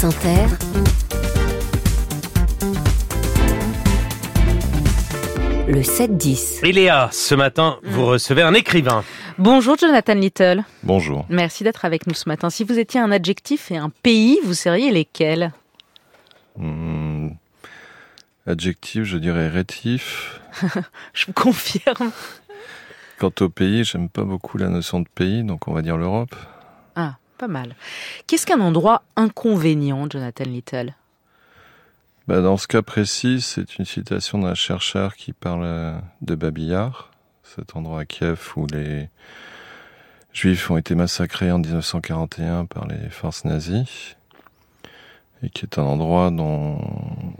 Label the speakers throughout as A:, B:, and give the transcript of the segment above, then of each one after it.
A: France Inter, le 7-10.
B: Et Léa, ce matin, vous recevez un écrivain.
C: Bonjour Jonathan Little.
D: Bonjour.
C: Merci d'être avec nous ce matin. Si vous étiez un adjectif et un pays, vous seriez lesquels?
D: Hmm, adjectif, je dirais rétif.
C: Je vous confirme.
D: Quant au pays, j'aime pas beaucoup la notion de pays, donc on va dire l'Europe.
C: Pas mal. Qu'est-ce qu'un endroit inconvénient, Jonathan Little?
D: Bah, dans ce cas précis, c'est une citation d'un chercheur qui parle euh, de Babillard, cet endroit à Kiev où les Juifs ont été massacrés en 1941 par les forces nazies, et qui est un endroit dont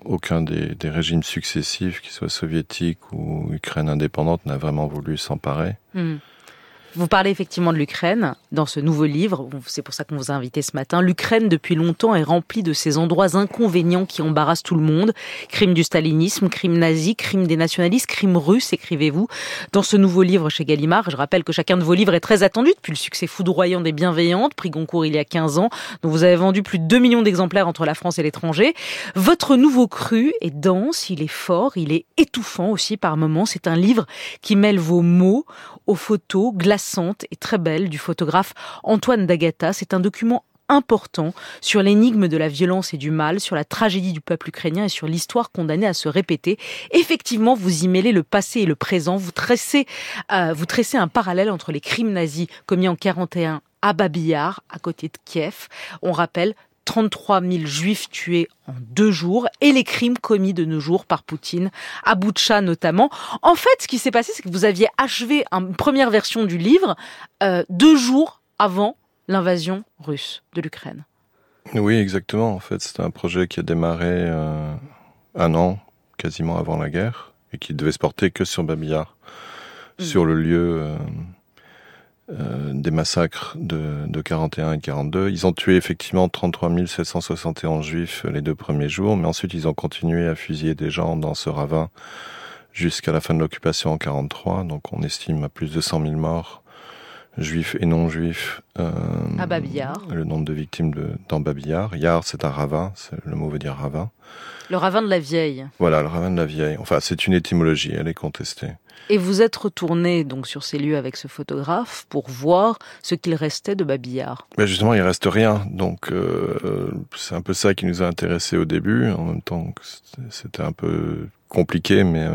D: aucun des, des régimes successifs, qu'ils soient soviétiques ou Ukraine indépendante, n'a vraiment voulu s'emparer.
C: Hmm. Vous parlez effectivement de l'Ukraine dans ce nouveau livre, c'est pour ça qu'on vous a invité ce matin. L'Ukraine, depuis longtemps, est remplie de ces endroits inconvénients qui embarrassent tout le monde. Crime du stalinisme, crime nazi, crime des nationalistes, crime russe, écrivez-vous. Dans ce nouveau livre chez Gallimard, je rappelle que chacun de vos livres est très attendu depuis le succès foudroyant des Bienveillantes, prix Goncourt il y a 15 ans, dont vous avez vendu plus de 2 millions d'exemplaires entre la France et l'étranger. Votre nouveau cru est dense, il est fort, il est étouffant aussi par moments. C'est un livre qui mêle vos mots aux photos et très belles du photographe Antoine Dagata. C'est un document important sur l'énigme de la violence et du mal, sur la tragédie du peuple ukrainien et sur l'histoire condamnée à se répéter. Effectivement, vous y mêlez le passé et le présent. Vous tracez, euh, un parallèle entre les crimes nazis commis en 41 à Babillard, à côté de Kiev. On rappelle 33 000 juifs tués en deux jours et les crimes commis de nos jours par Poutine, à Boutcha notamment. En fait, ce qui s'est passé, c'est que vous aviez achevé une première version du livre euh, deux jours avant l'invasion russe de l'Ukraine.
D: Oui, exactement. En fait, c'était un projet qui a démarré euh, un an quasiment avant la guerre et qui devait se porter que sur Babillard,
C: Mm.
D: sur le lieu euh, euh, des massacres de, de 41 et 42. Ils ont tué effectivement 33 771 juifs les deux premiers jours, mais ensuite ils ont continué à fusiller des gens dans ce ravin jusqu'à la fin de l'occupation en 43. Donc on estime à plus de 100 000 morts juifs et non juifs. euh,
C: À Babillard.
D: Le nombre de victimes de, dans Babillard. Yard, c'est un ravin, le mot veut dire ravin.
C: Le ravin de la vieille.
D: Voilà, le ravin de la vieille. Enfin, c'est une étymologie, elle est contestée.
C: Et vous êtes retourné donc sur ces lieux avec ce photographe pour voir ce qu'il restait de Babillard.
D: Mais justement, il reste rien. Donc, euh, c'est un peu ça qui nous a intéressés au début. En même temps, c'était- un peu compliqué, mais,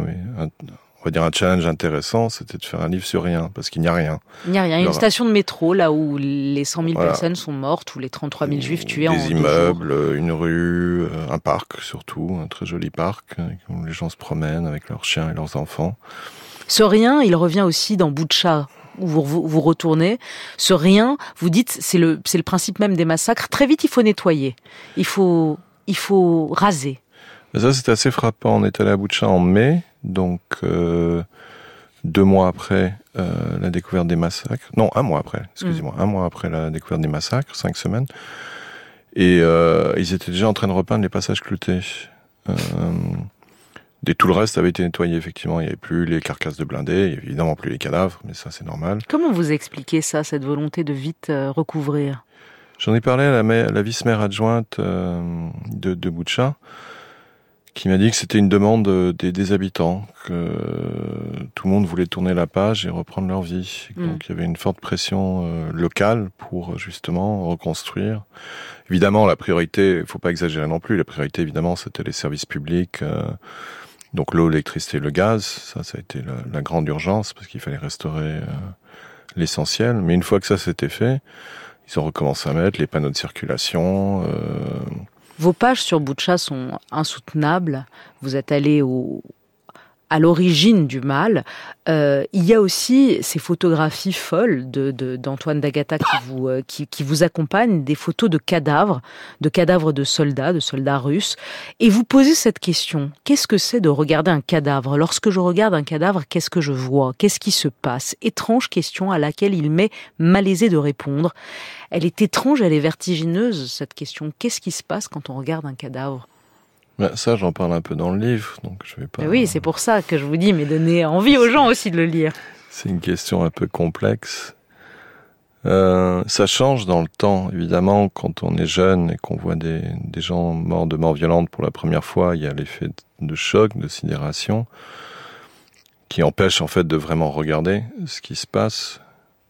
D: on va dire un challenge intéressant, c'était de faire un livre sur rien, parce qu'il n'y a rien.
C: Il n'y a rien. Une
D: Alors-
C: station de métro là où les 100 000
D: Voilà.
C: personnes sont mortes ou les 33 000 juifs tués
D: Des
C: en deux jours.
D: immeubles, une rue, euh, un parc surtout, un très joli parc, euh, où les gens se promènent avec leurs chiens et leurs enfants.
C: Ce rien, il revient aussi dans Boutcha où vous, retournez. Ce rien, vous dites, c'est le, c'est le principe même des massacres. Très vite, il faut nettoyer. Il faut, il faut raser.
D: Ça, c'était assez frappant. On est allé à Boutcha en mai, donc euh, deux mois après euh, la découverte des massacres. Non, un mois après, excusez-moi. Un mois après la découverte des massacres, cinq semaines. Et euh, ils étaient déjà en train de repeindre les passages cloutés. Et tout le reste avait été nettoyé, effectivement. Il n'y avait plus les carcasses de blindés, il y avait évidemment plus les cadavres, mais ça, c'est normal.
C: Comment vous expliquez ça, cette volonté de vite recouvrir?
D: J'en ai parlé à la, ma- la vice-maire adjointe de, de qui m'a dit que c'était une demande euh, des, des habitants, que tout le monde voulait tourner la page et reprendre leur vie.
C: Mm.
D: Donc il y avait une forte pression euh, locale pour justement reconstruire. Évidemment, la priorité, il faut pas exagérer non plus, la priorité évidemment c'était les services publics, euh, donc l'eau, l'électricité, le gaz, ça ça a été la, la grande urgence parce qu'il fallait restaurer euh, l'essentiel. Mais une fois que ça s'était fait, ils ont recommencé à mettre les panneaux de circulation. Euh,
C: Vos pages sur Boutcha sont insoutenables. Vous êtes allé au, à l'origine du mal. Euh, il y a aussi ces photographies folles d'Antoine Dagata qui vous, euh, qui, qui vous accompagnent, des photos de cadavres, de cadavres de soldats, de soldats russes. Et vous posez cette question. Qu'est-ce que c'est de regarder un cadavre? Lorsque je regarde un cadavre, qu'est-ce que je vois? Qu'est-ce qui se passe? Étrange question à laquelle il m'est malaisé de répondre. Elle est étrange, elle est vertigineuse, cette question. Qu'est-ce qui se passe quand on regarde un cadavre?
D: Ben, ça, j'en parle un peu dans le livre, donc je vais pas.
C: Mais Oui, c'est pour ça que je vous dis, mais donnez envie aux gens aussi de le lire.
D: C'est une question un peu complexe. Euh, ça change dans le temps, évidemment, quand on est jeune et qu'on voit des, des gens morts de mort violente pour la première fois, il y a l'effet de choc, de sidération, qui empêche en fait de vraiment regarder ce qui se passe.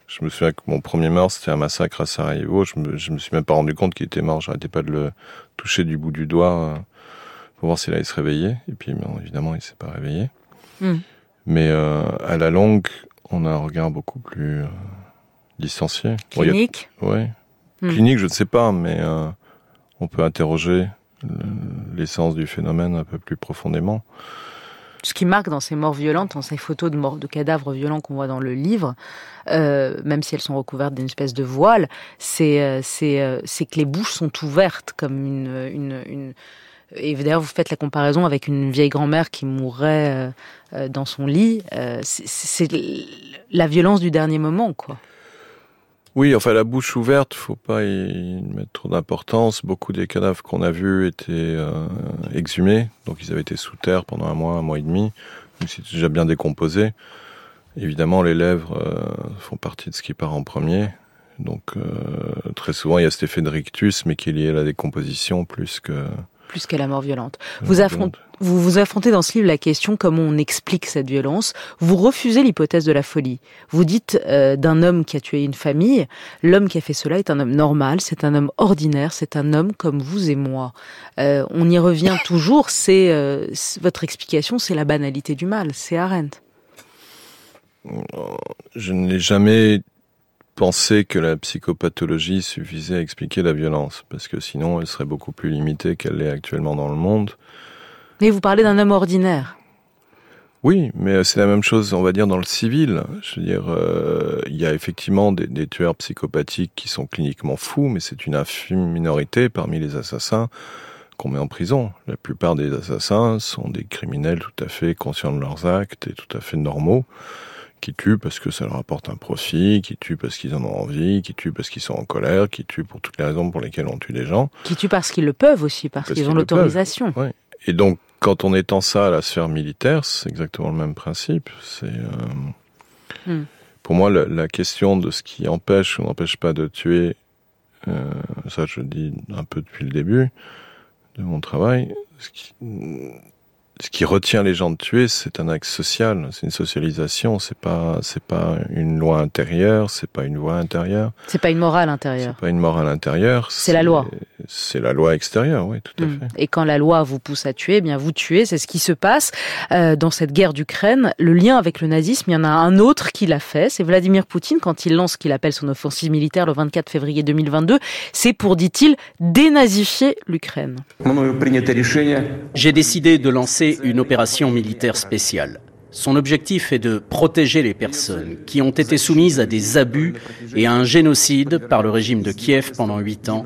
D: Je me souviens que mon premier mort, c'était un massacre à Sarajevo. Je me, je me suis même pas rendu compte qu'il était mort. J'arrêtais pas de le toucher du bout du doigt euh, pour voir s'il allait se réveiller. Et puis, évidemment, il s'est pas réveillé.
C: Mm.
D: Mais euh, à la longue, on a un regard beaucoup plus euh, distancié.
C: Clinique
D: Ouais.
C: Hmm.
D: Clinique, je ne sais pas, mais euh, on peut interroger le- l'essence du phénomène un peu plus profondément.
C: ce qui marque dans ces morts violentes, dans ces photos de morts de cadavres violents qu'on voit dans le livre, euh, même si elles sont recouvertes d'une espèce de voile, c'est que les bouches sont ouvertes comme une une, une... et d'ailleurs vous faites la comparaison avec une vieille grand-mère qui mourrait euh, euh, dans son lit. Euh, c'est- c'est la violence du dernier moment, quoi.
D: Oui, enfin la bouche ouverte, faut pas y mettre trop d'importance. Beaucoup des cadavres qu'on a vus étaient exhumés, donc ils avaient été sous terre pendant un mois, un mois et demi, donc c'était déjà bien décomposé. Évidemment, les lèvres font partie de ce qui part en premier. Donc très souvent, il y a cet effet de rictus, mais qui est lié à la décomposition plus que.
C: Plus qu'à la mort violente. Vous affrontez-
D: violente.
C: Vous vous affrontez dans ce livre la question comment on explique cette violence. Vous refusez l'hypothèse de la folie. Vous dites euh, d'un homme qui a tué une famille, l'homme qui a fait cela est un homme normal, c'est un homme ordinaire, c'est un homme comme vous et moi. Euh, on y revient toujours. C'est euh, c'est- votre explication, c'est la banalité du mal. C'est Arendt.
D: Je n'ai jamais pensé que la psychopathologie suffisait à expliquer la violence, parce que sinon elle serait beaucoup plus limitée qu'elle l'est actuellement dans le monde.
C: Mais vous parlez d'un homme ordinaire.
D: Oui, mais c'est la même chose, on va dire, dans le civil. Je veux dire, euh, il y a effectivement des, des tueurs psychopathiques qui sont cliniquement fous, mais c'est une infime minorité parmi les assassins qu'on met en prison. La plupart des assassins sont des criminels tout à fait conscients de leurs actes et tout à fait normaux, qui tuent parce que ça leur apporte un profit, qui tuent parce qu'ils en ont envie, qui tuent parce qu'ils sont en colère, qui tuent pour toutes les raisons pour lesquelles on tue des gens.
C: Qui tue parce qu'ils le peuvent aussi, parce,
D: Parce
C: qu'ils ont l'autorisation.
D: Et donc, quand on étend ça à la sphère militaire, c'est exactement le même principe. C'est euh,
C: Hmm.
D: pour moi la, la question de ce qui empêche ou n'empêche pas de tuer. euh, ça, je le dis un peu depuis le début de mon travail. Ce qui, ce qui retient les gens de tuer, c'est un axe social, c'est une socialisation. C'est pas, c'est pas une loi intérieure, c'est pas une voie intérieure,
C: C'est pas une morale
D: c'est
C: intérieure.
D: pas une morale intérieure.
C: C'est la loi
D: c'est la loi extérieure, oui, tout à
C: mm.
D: fait.
C: Et quand la loi vous pousse à tuer, eh bien vous tuez, c'est ce qui se passe euh, dans cette guerre d'Ukraine. Le lien avec le nazisme, il y en a un autre qui l'a fait, c'est Vladimir Poutine quand il lance ce qu'il appelle son offensive militaire le 24 février 2022. C'est pour, dit-il, dénazifier l'Ukraine.
E: J'ai décidé de lancer une opération militaire spéciale. Son objectif est de protéger les personnes qui ont été soumises à des abus et à un génocide par le régime de Kiev pendant huit ans.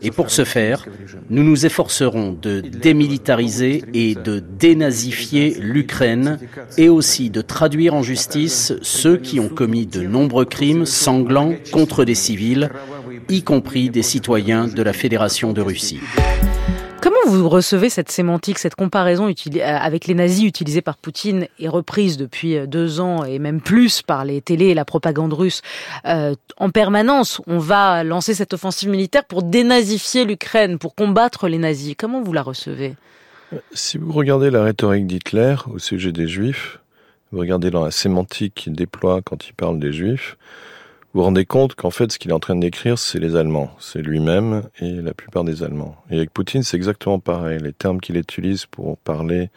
E: Et pour ce faire, nous nous efforcerons de démilitariser et de dénazifier l'Ukraine et aussi de traduire en justice ceux qui ont commis de nombreux crimes sanglants contre des civils, y compris des citoyens de la Fédération de Russie.
C: Vous recevez cette sémantique, cette comparaison euh, avec les nazis utilisée par Poutine et reprise depuis euh, deux ans et même plus par les télés et la propagande russe Euh, En permanence, on va lancer cette offensive militaire pour dénazifier l'Ukraine, pour combattre les nazis. Comment vous la recevez?
D: Si vous regardez la rhétorique d'Hitler au sujet des Juifs, vous regardez dans la sémantique qu'il déploie quand il parle des Juifs, vous vous rendez compte qu'en fait, ce qu'il est en train décrire, c'est les Allemands. C'est lui-même et la plupart des Allemands. Et avec Poutine, c'est exactement pareil. Les termes qu'il utilise pour parler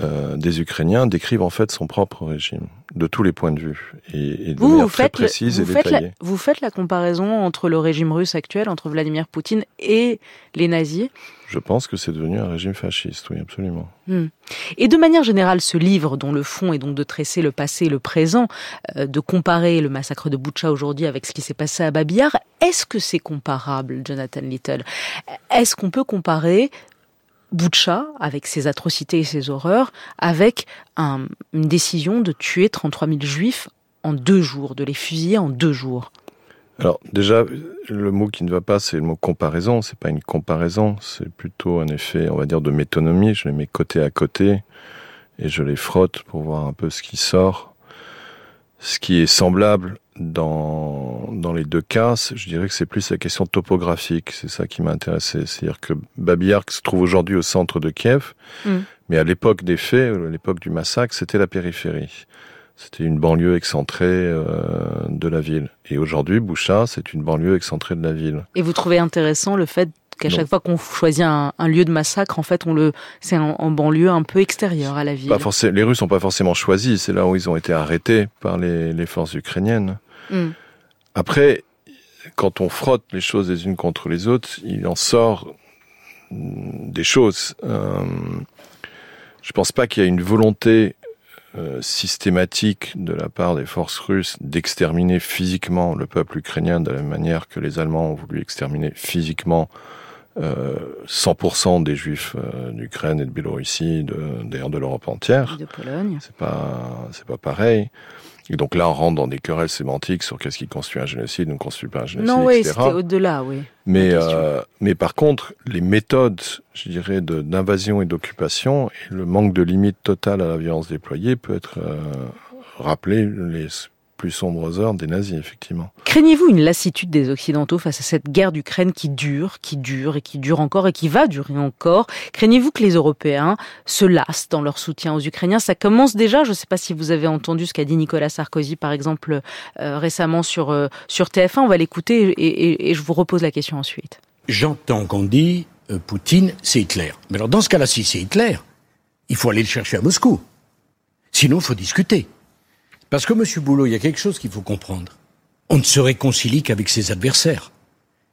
D: euh, des Ukrainiens décrivent en fait son propre régime, de tous les points de vue, et, et de
C: Vous,
D: manière
C: vous
D: très
C: le-
D: précise
C: vous,
D: et
C: faites la,
D: détaillée.
C: vous faites la comparaison entre le régime russe actuel, entre Vladimir Poutine et les nazis.
D: Je pense que c'est devenu un régime fasciste, oui, absolument.
C: Et de manière générale, ce livre, dont le fond est donc de tresser le passé et le présent, euh, de comparer le massacre de Butcha aujourd'hui avec ce qui s'est passé à Babillard, est-ce que c'est comparable, Jonathan Little? Est-ce qu'on peut comparer Butcha, avec ses atrocités et ses horreurs, avec un- une décision de tuer 33 000 juifs en deux jours, de les fusiller en deux jours
D: Alors déjà, le mot qui ne va pas, c'est le mot comparaison. C'est pas une comparaison, c'est plutôt un effet, on va dire, de métonymie. Je les mets côté à côté et je les frotte pour voir un peu ce qui sort. Ce qui est semblable, dans, dans les deux cas, je dirais que c'est plus la question topographique. C'est ça qui m'a intéressé. C'est-à-dire que Babiyark se trouve aujourd'hui au centre de Kiev,
C: Mm.
D: mais à l'époque des faits, à l'époque du massacre, c'était la périphérie. C'était une banlieue excentrée euh, de la ville. Et aujourd'hui, Boucha, c'est une banlieue excentrée de la ville.
C: Et vous trouvez intéressant le fait qu'à chaque fois qu'on choisit un, un lieu de massacre, en fait, on le, c'est en, en banlieue un peu extérieure à la ville.
D: Pas forcément, les Russes n'ont pas forcément choisi. C'est là où ils ont été arrêtés par les, les forces ukrainiennes.
C: Mm.
D: Après, quand on frotte les choses les unes contre les autres, il en sort mm, des choses. Euh, je pense pas qu'il y ait une volonté euh, systématique de la part des forces russes d'exterminer physiquement le peuple ukrainien de la même manière que les Allemands ont voulu exterminer physiquement euh, 100% des Juifs euh, d'Ukraine et de Biélorussie, d'ailleurs de l'Europe entière.
C: de Pologne.
D: C'est pas, c'est pas pareil. Et donc là, on rentre dans des querelles sémantiques sur qu'est-ce qui constitue un génocide ou ne constitue pas un génocide,
C: Non, oui, c'était au-delà, oui.
D: Mais, euh, mais par contre, les méthodes, je dirais, d'invasion et d'occupation et le manque de limite totale à la violence déployée peut être euh, rappelé les plus sombres heures des nazis, effectivement.
C: Craignez-vous une lassitude des Occidentaux face à cette guerre d'Ukraine qui dure, qui dure et qui dure encore et qui va durer encore? Craignez-vous que les Européens se lassent dans leur soutien aux Ukrainiens? Ça commence déjà. Je ne sais pas si vous avez entendu ce qu'a dit Nicolas Sarkozy, par exemple, euh, récemment sur, euh, sur TF1. On va l'écouter et, et- et je vous repose la question ensuite.
F: J'entends qu'on dit euh, Poutine, c'est Hitler. Mais alors dans ce cas-là, si c'est Hitler, il faut aller le chercher à Moscou. Sinon, il faut discuter. Parce que, Monsieur Boulot, il y a quelque chose qu'il faut comprendre. On ne se réconcilie qu'avec ses adversaires.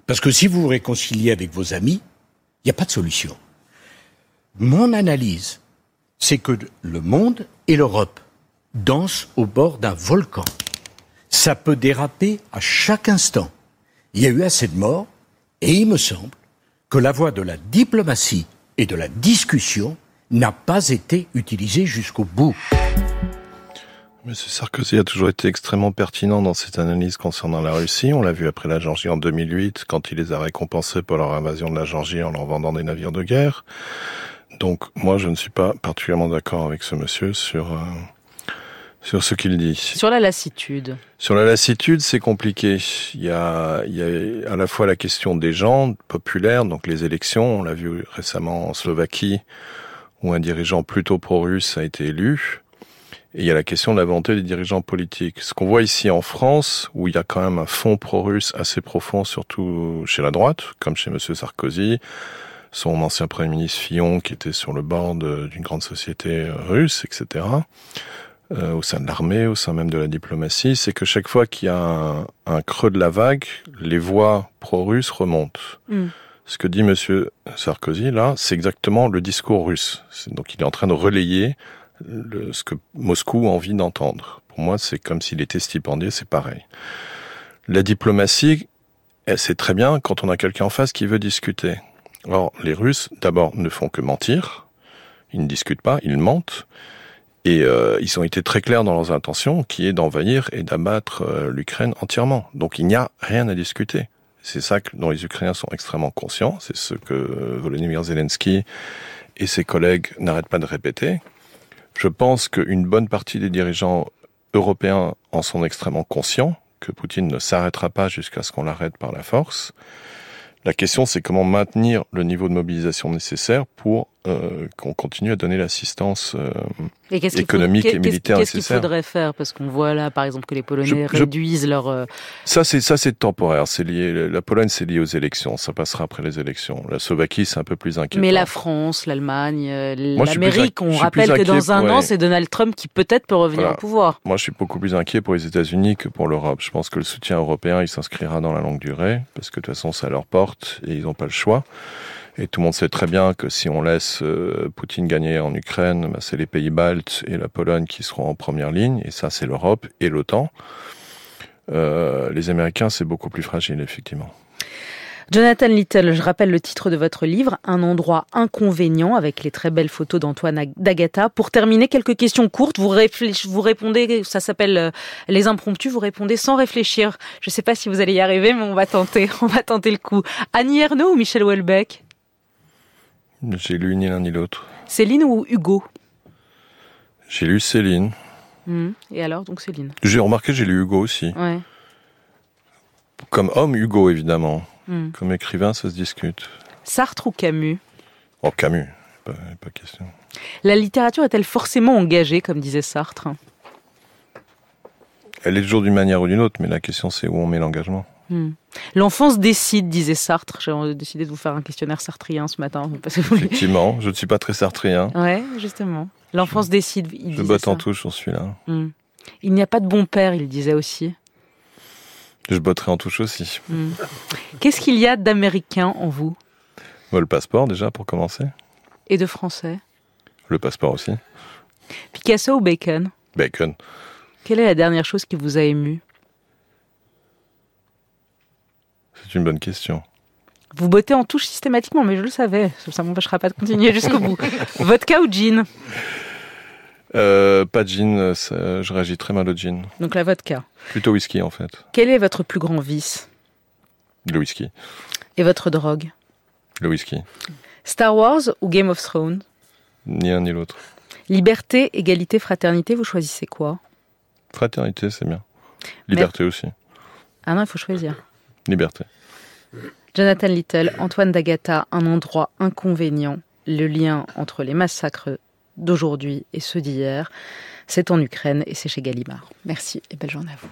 F: Parce que si vous vous réconciliez avec vos amis, il n'y a pas de solution. Mon analyse, c'est que le monde et l'Europe dansent au bord d'un volcan. Ça peut déraper à chaque instant. Il y a eu assez de morts, et il me semble que la voie de la diplomatie et de la discussion n'a pas été utilisée jusqu'au bout.
D: Monsieur Sarkozy a toujours été extrêmement pertinent dans cette analyse concernant la Russie. On l'a vu après la Géorgie en 2008, quand il les a récompensés pour leur invasion de la Géorgie en leur vendant des navires de guerre. Donc, moi, je ne suis pas particulièrement d'accord avec ce monsieur sur, euh, sur ce qu'il dit.
C: Sur la lassitude.
D: Sur la lassitude, c'est compliqué. Il y, a, il y a à la fois la question des gens populaires, donc les élections. On l'a vu récemment en Slovaquie, où un dirigeant plutôt pro-russe a été élu. Et il y a la question de la volonté des dirigeants politiques. Ce qu'on voit ici en France, où il y a quand même un fond pro-russe assez profond, surtout chez la droite, comme chez Monsieur Sarkozy, son ancien Premier ministre Fillon, qui était sur le bord d'une grande société russe, etc euh, au sein de l'armée, au sein même de la diplomatie, c'est que chaque fois qu'il y a un, un creux de la vague, les voix pro-russes remontent.
C: Mm.
D: Ce que dit Monsieur Sarkozy là, c'est exactement le discours russe. Donc il est en train de relayer le- ce que Moscou a envie d'entendre. Pour moi, c'est comme s'il était stipendié, c'est pareil. La diplomatie, elle, c'est très bien quand on a quelqu'un en face qui veut discuter. Or, les Russes, d'abord, ne font que mentir. Ils ne discutent pas, ils mentent. Et euh, ils ont été très clairs dans leurs intentions, qui est d'envahir et d'abattre euh, l'Ukraine entièrement. Donc il n'y a rien à discuter. C'est ça que, dont les Ukrainiens sont extrêmement conscients. C'est ce que euh, Volodymyr Zelensky et ses collègues n'arrêtent pas de répéter. Je pense qu'une bonne partie des dirigeants européens en sont extrêmement conscients, que Poutine ne s'arrêtera pas jusqu'à ce qu'on l'arrête par la force. La question, c'est comment maintenir le niveau de mobilisation nécessaire pour euh, qu'on continue à donner l'assistance euh,
C: Et qu'est-ce qu'il
D: économique
C: faut-
D: et militaire
C: Qu'est-ce qu'il
D: nécessaire.
C: faudrait faire Parce qu'on voit là, par exemple, que les Polonais
D: Je- je-
C: réduisent leur. euh,
D: Ça, c'est ça, c'est temporaire. C'est lié. La Pologne, c'est lié aux élections. Ça passera après les élections. La Slovaquie, c'est un peu plus inquiétant.
C: Mais la France, l'Allemagne,
D: Moi, plus
C: l'Amérique, on rappelle que dans un an, c'est Donald Trump qui peut-être peut revenir
D: Voilà.
C: au pouvoir.
D: Moi, je suis beaucoup plus inquiet pour les États-Unis que pour l'Europe. Je pense que le soutien européen, il s'inscrira dans la longue durée, parce que de toute façon, ça leur porte et ils n'ont pas le choix. Et tout le monde sait très bien que si on laisse euh, Poutine gagner en Ukraine, bah, c'est les pays baltes et la Pologne qui seront en première ligne, et ça, c'est l'Europe et l'OTAN. Euh, les Américains, c'est beaucoup plus fragile, effectivement.
C: Jonathan Little, je rappelle le titre de votre livre, Un endroit inconvénient, avec les très belles photos d'Antoine Ag- d'Agatha. Pour terminer, quelques questions courtes. Vous, vous répondez, ça s'appelle euh, les impromptus, vous répondez sans réfléchir. Je ne sais pas si vous allez y arriver, mais on va tenter, on va tenter le coup. Annie Ernaux ou Michel Houellebecq?
D: J'ai lu ni l'un ni l'autre.
C: Céline ou Hugo?
D: J'ai lu Céline.
C: Hmm. Et alors, donc Céline?
D: J'ai remarqué, j'ai lu Hugo aussi.
C: Ouais.
D: Comme homme, Hugo, évidemment.
C: Hmm.
D: Comme écrivain, ça se discute.
C: Sartre ou Camus?
D: Oh, Camus, pas, pas question.
C: La littérature est-elle forcément engagée, comme disait Sartre?
D: Elle est toujours d'une manière ou d'une autre, mais la question c'est où on met l'engagement.
C: Hmm. L'enfance décide, disait Sartre. J'ai décidé de vous faire un questionnaire sartrien ce matin. Parce que vous...
D: Effectivement, je ne suis pas très sartrien.
C: Ouais, justement. L'enfance décide. Il
D: Je botte
C: ça.
D: en touche sur celui-là.
C: Hmm. Il n'y a pas de bon père, il disait aussi.
D: Je botterai en touche aussi.
C: Hmm. Qu'est-ce qu'il y a d'américain en vous?
D: Le passeport déjà pour commencer.
C: et de français?
D: Le passeport aussi.
C: Picasso ou Bacon?
D: Bacon.
C: Quelle est la dernière chose qui vous a ému?
D: C'est une bonne question.
C: Vous bottez en touche systématiquement, mais je le savais. Ça m'empêchera pas de continuer jusqu'au bout. Vodka ou gin
D: Euh, pas de gin, euh, ça- je réagis très mal au gin.
C: Donc la vodka.
D: Plutôt whisky en fait.
C: Quel est votre plus grand vice?
D: Le whisky.
C: Et votre drogue?
D: Le whisky.
C: Star Wars ou Game of Thrones?
D: Ni l'un ni l'autre.
C: Liberté, égalité, fraternité, vous choisissez quoi?
D: Fraternité, c'est bien. Liberté aussi.
C: Ah non, il faut choisir.
D: Liberté.
C: Jonathan Little, Antoine Dagata, un endroit inconvénient, le lien entre les massacres d'aujourd'hui et ceux d'hier, c'est en Ukraine et c'est chez Gallimard. Merci et belle journée à vous.